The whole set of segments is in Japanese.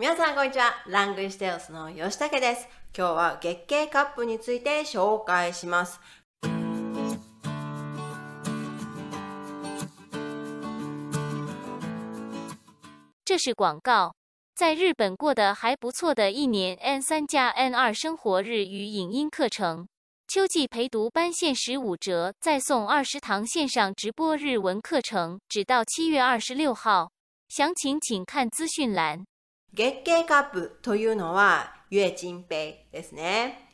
皆さんこんにちは。ラングイステオスの吉武です。今日は月経カップについて紹介します。这是广告。在日本过得还不错的一年 N 三加 N 二生活日语影音课程，秋季陪读班限时五折，再送二十堂线上直播日文课程，直到七月二十六号。详情请看资讯栏。月経カップというのは、月人ペイですね、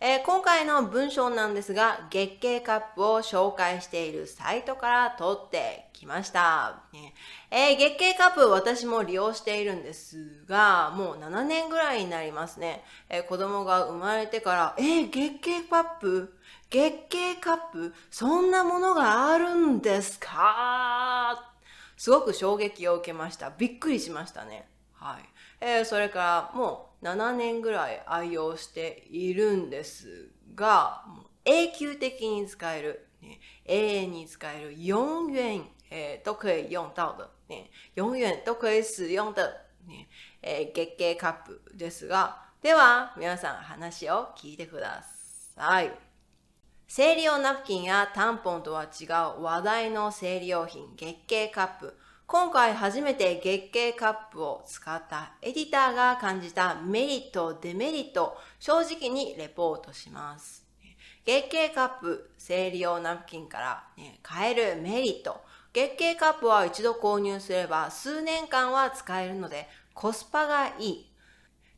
えー今回の文章なんですが、月経カップを紹介しているサイトから取ってきました。えー月経カップ私も利用しているんですが、もう7年ぐらいになりますね。えー子供が生まれてから、えー月経カップ？月経カップ？そんなものがあるんですか？すごく衝撃を受けました。びっくりしましたね。はい。えーそれからもう7年ぐらい愛用しているんですが、永久的に使える、ね、永遠に使える、永遠、えー都可以用到的、ね、永遠都可以使用的、ねえー月経カップですが、では皆さん話を聞いてください。生理用ナプキンやタンポンとは違う話題の生理用品月経カップ。今回初めて月経カップを使ったエディターが感じたメリット、デメリット、正直にレポートします。月経カップ、生理用ナプキンから、ね、買えるメリット。月経カップは一度購入すれば数年間は使えるのでコスパがいい。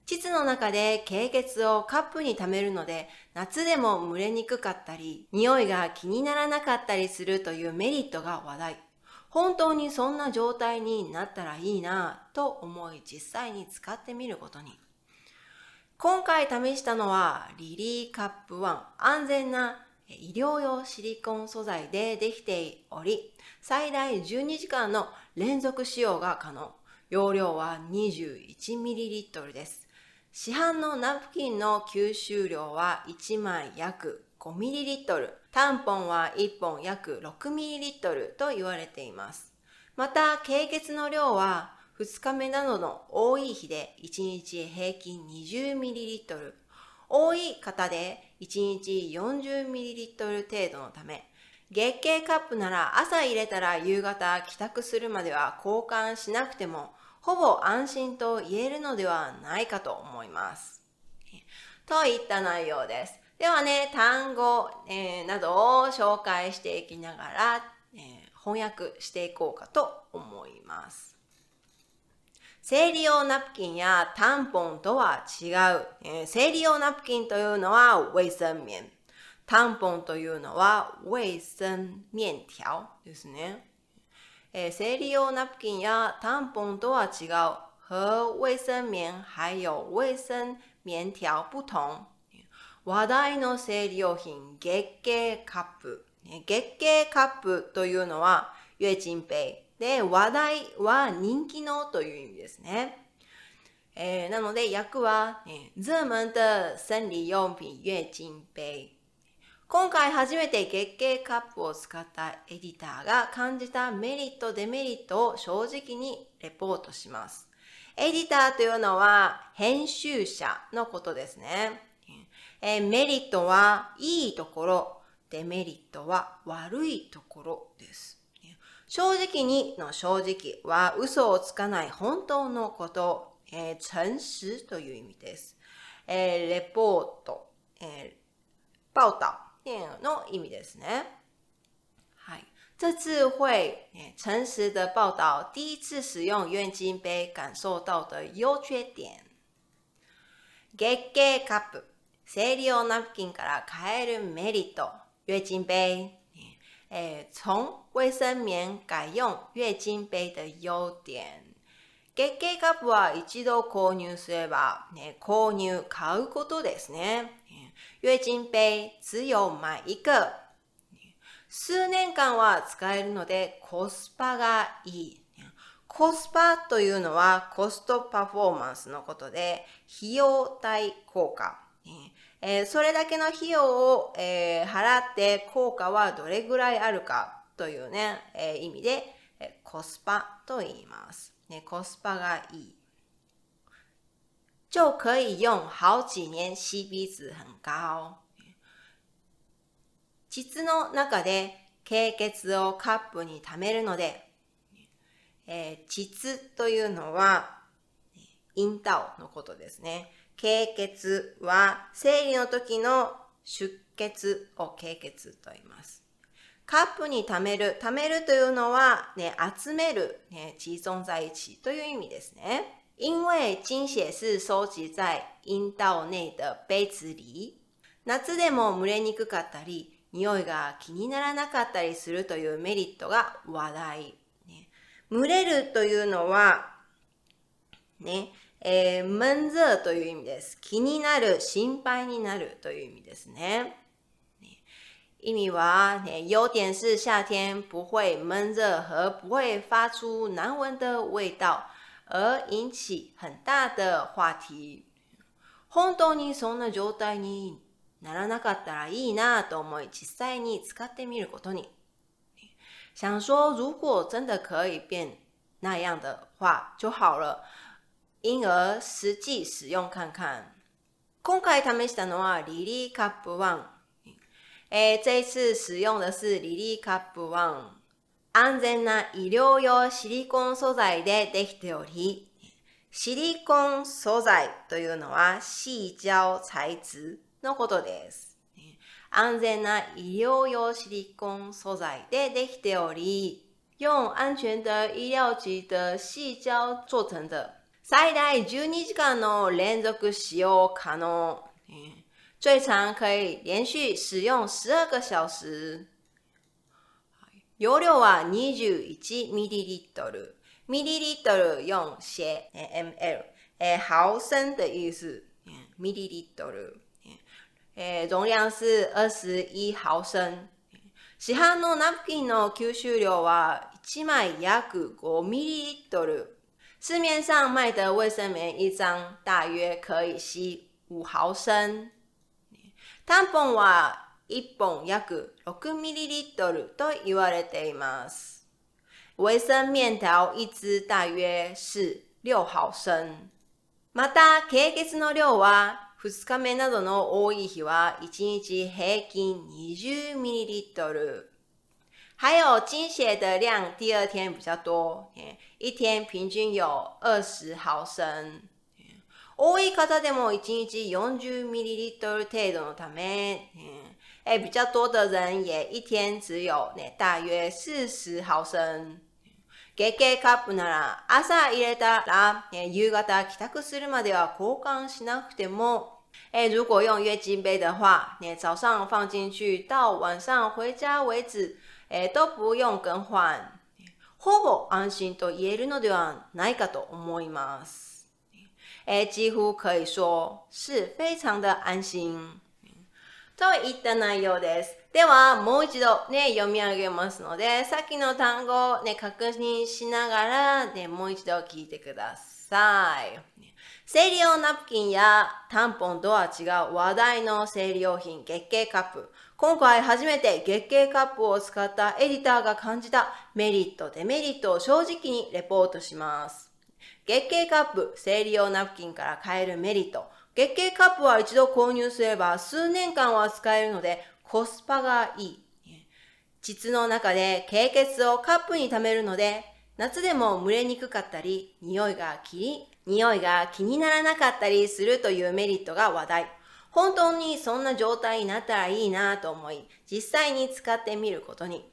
膣の中で経血をカップに溜めるので、夏でも蒸れにくかったり、匂いが気にならなかったりするというメリットが話題。本当にそんな状態になったらいいなぁと思い実際に使ってみることに。今回試したのはリリーカップ1安全な医療用シリコン素材でできており、最大12時間の連続使用が可能。容量は 21ml です。市販のナプキンの吸収量は1枚約 5ml、タンポンは1本約 6ml と言われています。また、経血の量は2日目などの多い日で1日平均 20ml、多い方で1日 40ml 程度のため、月経カップなら朝入れたら夕方帰宅するまでは交換しなくてもほぼ安心と言えるのではないかと思います。といった内容です。ではね、単語、えーなどを紹介していきながら、えー翻訳していこうかと思います。生理用ナプキンやタンポンとは違う。えー生理用ナプキンというのは衛生棉。タンポンというのは衛生面条ですね。えー生理用ナプキンやタンポンとは違う。和衛生棉还有衛生棉条不同。話題の生理用品月経カップ。月経カップというのは月经杯で話題は人気のという意味ですね。えーなので訳は、ね、热門的生理用品月经杯。今回初めて月経カップを使ったエディターが感じたメリット、デメリットを正直にレポートします。エディターというのは編集者のことですね。えーメリットはいいところ、デメリットは悪いところです。正直にの正直は嘘をつかない本当のこと、えー誠實という意味です。えーレポート、えー报道の意味ですね。はい。这次会诶诚实的报道第一次使用月经杯感受到的优缺点。月経カップ、生理用ナプキンから買えるメリット。月经杯，诶，从卫生棉改用月经杯的優点。月経カップは一度購入すれば、ね、購入、買うことですね。月经杯只有買一个。数年間は使えるのでコスパがいい。コスパというのはコストパフォーマンスのことで、費用対効果。えーそれだけの費用を、えー払って効果はどれぐらいあるかというね、えー意味で、えコスパと言います。ね、コスパがいい。就可以用好几年，CP 值很高。膣の中で経血をカップに溜めるので、えー、膣というのは、インタオのことですね。経血は生理の時の出血を経血と言います。カップに貯める。貯めるというのは、ね、集める、ね、集中在一起という意味ですね。因为精血是收集在阴道内的杯子里。夏でも蒸れにくかったり、匂いが気にならなかったりするというメリットが話題。ね、蒸れるというのは、ね、えー、悶热という意味です。気になる、心配になるという意味ですね。意味は、ね、优点是夏天不会闷热和不会发出难闻的味道，而引起很大的话题。本当にそんな状態にならなかったらいいなと思い、実際に使ってみることに。想说，如果真的可以变那样的话就好了。因而实际使用看看。今回試したのはリリーカップ1。えー、这一次使用的是リリーカップ1。安全な医療用シリコン素材でできており、シリコン素材というのは细胶材質のことです。安全な医療用シリコン素材でできており、用安全的医療級的细胶做成的最大12時間の連続使用可能。最長可以連續使用12個小時。容量は 21ml。ml 用写 ml，毫升的意思。ml，容量是21毫升。市販のナプキンの吸収量は1枚約 5ml。市面上卖的卫生棉一张大约可以吸五毫升。タンポンは1本約 6ml と言われています。卫生面条一支大約是6毫升。また、経血の量は2日目などの多い日は1日平均 20ml。还有精血的量，第二天比较多，一天平均有二十毫升。多い方でも1日40ミリリットル程度のため、哎，比较多的人也一天只有ね大约四十毫升。月経カップなら朝入れたら夕方帰宅するまでは交換しなくても，哎，如果用月经杯的话，你早上放进去到晚上回家为止。 えー、都不用更換。ほぼ安心と言えるのではないかと思います。えー、几乎可以说是非常的安心。といった内容です。では、もう一度ね、読み上げますので、さっきの単語をね、確認しながら、ね、もう一度聞いてください。生理用ナプキンやタンポンとは違う話題の生理用品、月経カップ。今回初めて月経カップを使ったエディターが感じたメリット、デメリットを正直にレポートします。月経カップ、生理用ナプキンから変えるメリット。月経カップは一度購入すれば数年間は使えるのでコスパがいい。膣の中で経血をカップに溜めるので夏でも蒸れにくかったり、匂いが気匂いが気にならなかったりするというメリットが話題。本当にそんな状態になったらいいなと思い、実際に使ってみることに。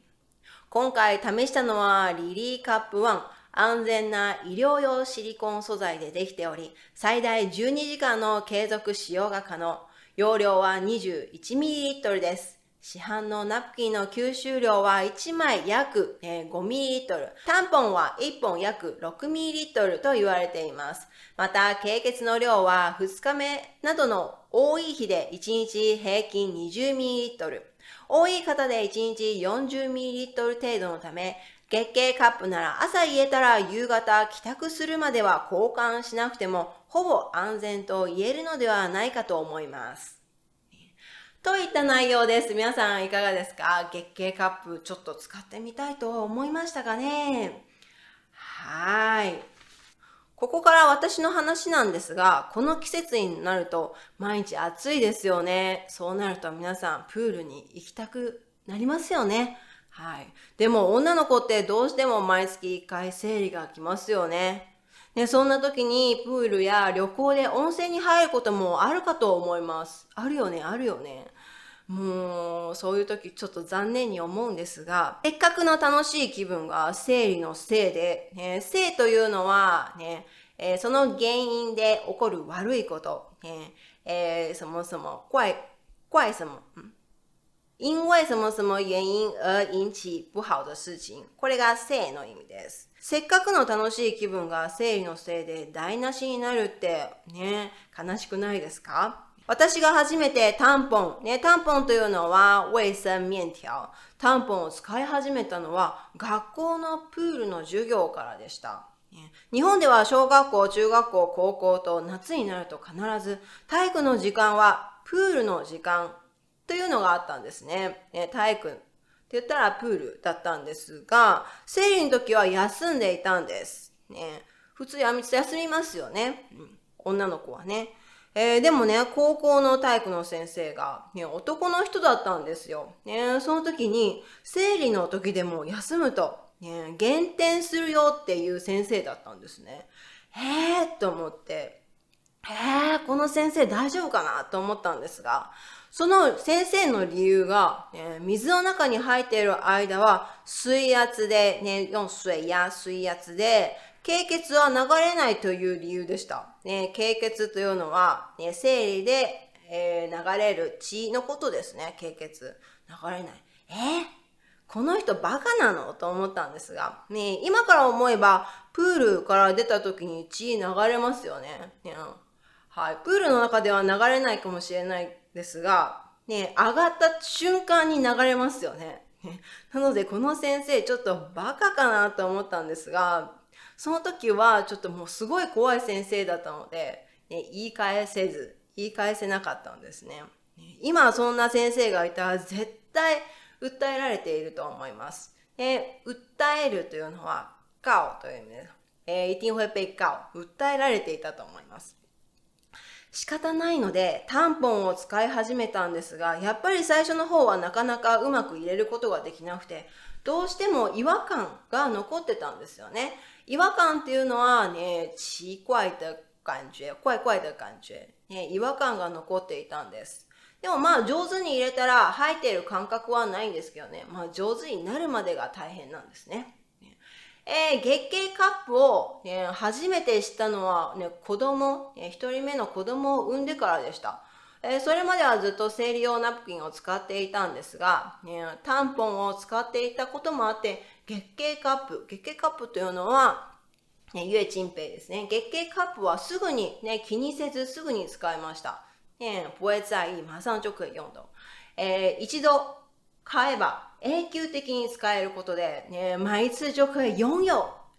今回試したのはリリーカップ1。安全な医療用シリコン素材でできており、最大12時間の継続使用が可能。容量は 21ml です。市販のナプキンの吸収量は1枚約 5ml。タンポンは1本約 6ml と言われています。また、経血の量は2日目などの多い日で1日平均 20ml。多い方で1日 40ml 程度のため、月経カップなら朝入れたら夕方帰宅するまでは交換しなくてもほぼ安全と言えるのではないかと思います。といった内容です。皆さんいかがですか？月経カップちょっと使ってみたいと思いましたかねはい。ここから私の話なんですが、この季節になると毎日暑いですよね。そうなると皆さんプールに行きたくなりますよね。はい。でも女の子ってどうしても毎月1回生理が来ますよね。ね、そんな時にプールや旅行で温泉に入ることもあるかと思います。あるよね、あるよね。もう、そういう時ちょっと残念に思うんですが、せっかくの楽しい気分が生理のせいで、ね、性というのはね、えー、その原因で起こる悪いこと、ねえー、そもそも、怪、怪什么、嗯因为什么什么原因而引起不好的事情？これが性の意味です。せっかくの楽しい気分が生理のせいで台無しになるってね、悲しくないですか？私が初めてタンポン、ね、タンポンというのは衛生面条。タンポンを使い始めたのは学校のプールの授業からでした。日本では小学校、中学校、高校と夏になると必ず体育の時間はプールの時間というのがあったんですね。ね体育って言ったらプールだったんですが、生理の時は休んでいたんです。ね、普通休みますよね。女の子はね。えー、でもね、高校の体育の先生が、ね、男の人だったんですよ。ね、その時に、生理の時でも休むと、ね、減点するよっていう先生だったんですね。へえと思って、へえこの先生大丈夫かなと思ったんですが、その先生の理由が、ね、水の中に入っている間は水圧で、ね、水や水圧で、経血は流れないという理由でした。ね、経血というのは、ね、生理で、えー、流れる血のことですね、経血。流れない。えー、この人バカなの？と思ったんですが、ね、今から思えば、プールから出た時に血流れますよね。ねはい。プールの中では流れないかもしれないですが、ね、上がった瞬間に流れますよね。なので、この先生、ちょっとバカかなと思ったんですが、その時はちょっともうすごい怖い先生だったので、ね、言い返せず、言い返せなかったんですね。今そんな先生がいたら絶対訴えられていると思います。で訴えるというのは、告という意味です。えー、一定会被告。訴えられていたと思います。仕方ないので、タンポンを使い始めたんですが、やっぱり最初の方はなかなかうまく入れることができなくて、どうしても違和感が残ってたんですよね。違和感っていうのはね、奇怪的感觉、怪怪的感觉、ね、違和感が残っていたんです。でもまあ上手に入れたら入っている感覚はないんですけどね、まあ上手になるまでが大変なんですね。えー、月経カップを、ね、初めて知ったのは、ね、子供、一人目の子供を産んでからでした。え、それまではずっと生理用ナプキンを使っていたんですが、ね、タンポンを使っていたこともあって、月経カップ、月経カップというのは、ね、ゆえちんぺいですね。月経カップはすぐに、ね、気にせずすぐに使いました。ね、不会在意、馬上就可以用的。えー、一度買えば永久的に使えることで、ね、毎次就可以拥有、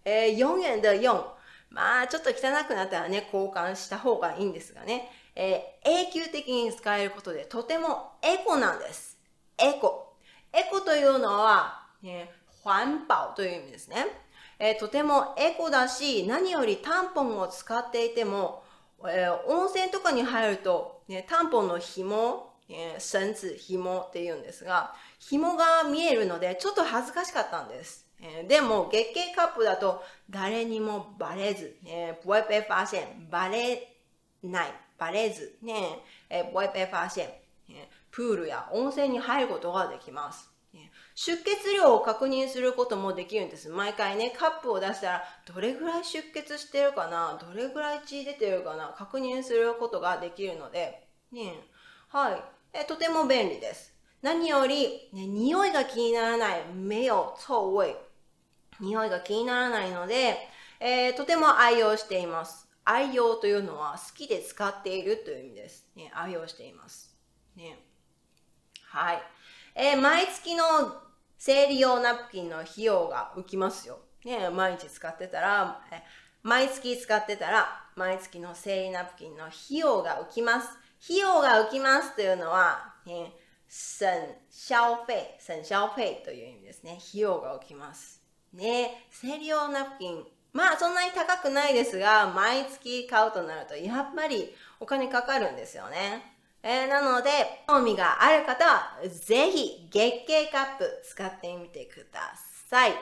えー、永遠的用。まあ、ちょっと汚くなったらね、交換した方がいいんですがね、えー、永久的に使えることでとてもエコなんです。エコ。エコというのは、ね、環保という意味ですね。えー、とてもエコだし、何よりタンポンを使っていても、えー、温泉とかに入ると、ね、タンポンの紐、えー、绳子、紐って言うんですが、紐が見えるので、ちょっと恥ずかしかったんです。えー、でも、月経カップだと誰にもバレず、えー、不会被发现、バレない、バレず、ね、えー、不会被发现、えー、プールや温泉に入ることができます。出血量を確認することもできるんです。毎回ね、カップを出したら、どれぐらい出血してるかなどれぐらい血出てるかな確認することができるので、ね、はい。えとても便利です。何より、ね、匂いが気にならない、目を臭味。匂いが気にならないので、えー、とても愛用しています。愛用というのは好きで使っているという意味です。ね、愛用しています。ね。はい。えー、毎月の生理用ナプキンの費用が浮きますよ。ね、毎日使ってたら、え毎月使ってたら、毎月の生理ナプキンの費用が浮きます。費用が浮きますというのは、ね、省消費、省消費という意味ですね。費用が起きます。ね、生理用ナプキン、まあそんなに高くないですが、毎月買うとなるとやっぱりお金かかるんですよね。えー、なので、興味がある方は、ぜひ月経カップ使ってみてください。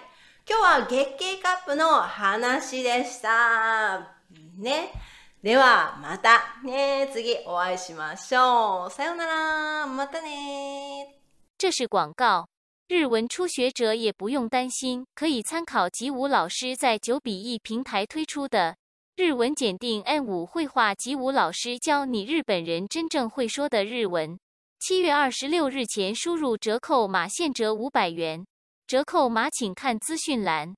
今日は月経カップの話でした。ね。では、またね、次お会いしましょう。さようなら。またね。这是广告。日文初学者也不用担心，可以参考吉武老师在九比一平台推出的日文检定 N 五绘画。吉武老师教你日本人真正会说的日文。七月二十六日前输入折扣码现折五百元，折扣码请看资讯栏。